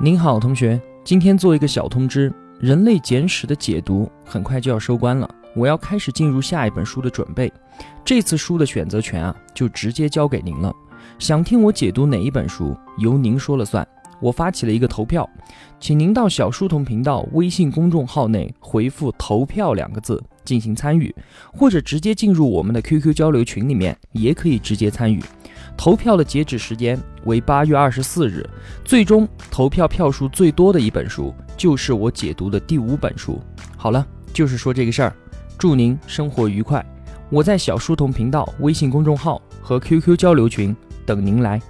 您好，同学，今天做一个小通知，《人类简史》的解读很快就要收官了，我要开始进入下一本书的准备。这次书的选择权啊，就直接交给您了。想听我解读哪一本书，由您说了算。我发起了一个投票，请您到小书童频道微信公众号内回复“投票”两个字进行参与，或者直接进入我们的 QQ 交流群里面，也可以直接参与。投票的截止时间为八月二十四日，最终投票票数最多的一本书就是我解读的第五本书。好了，就是说这个事儿，祝您生活愉快。我在小书童频道微信公众号和 QQ 交流群等您来。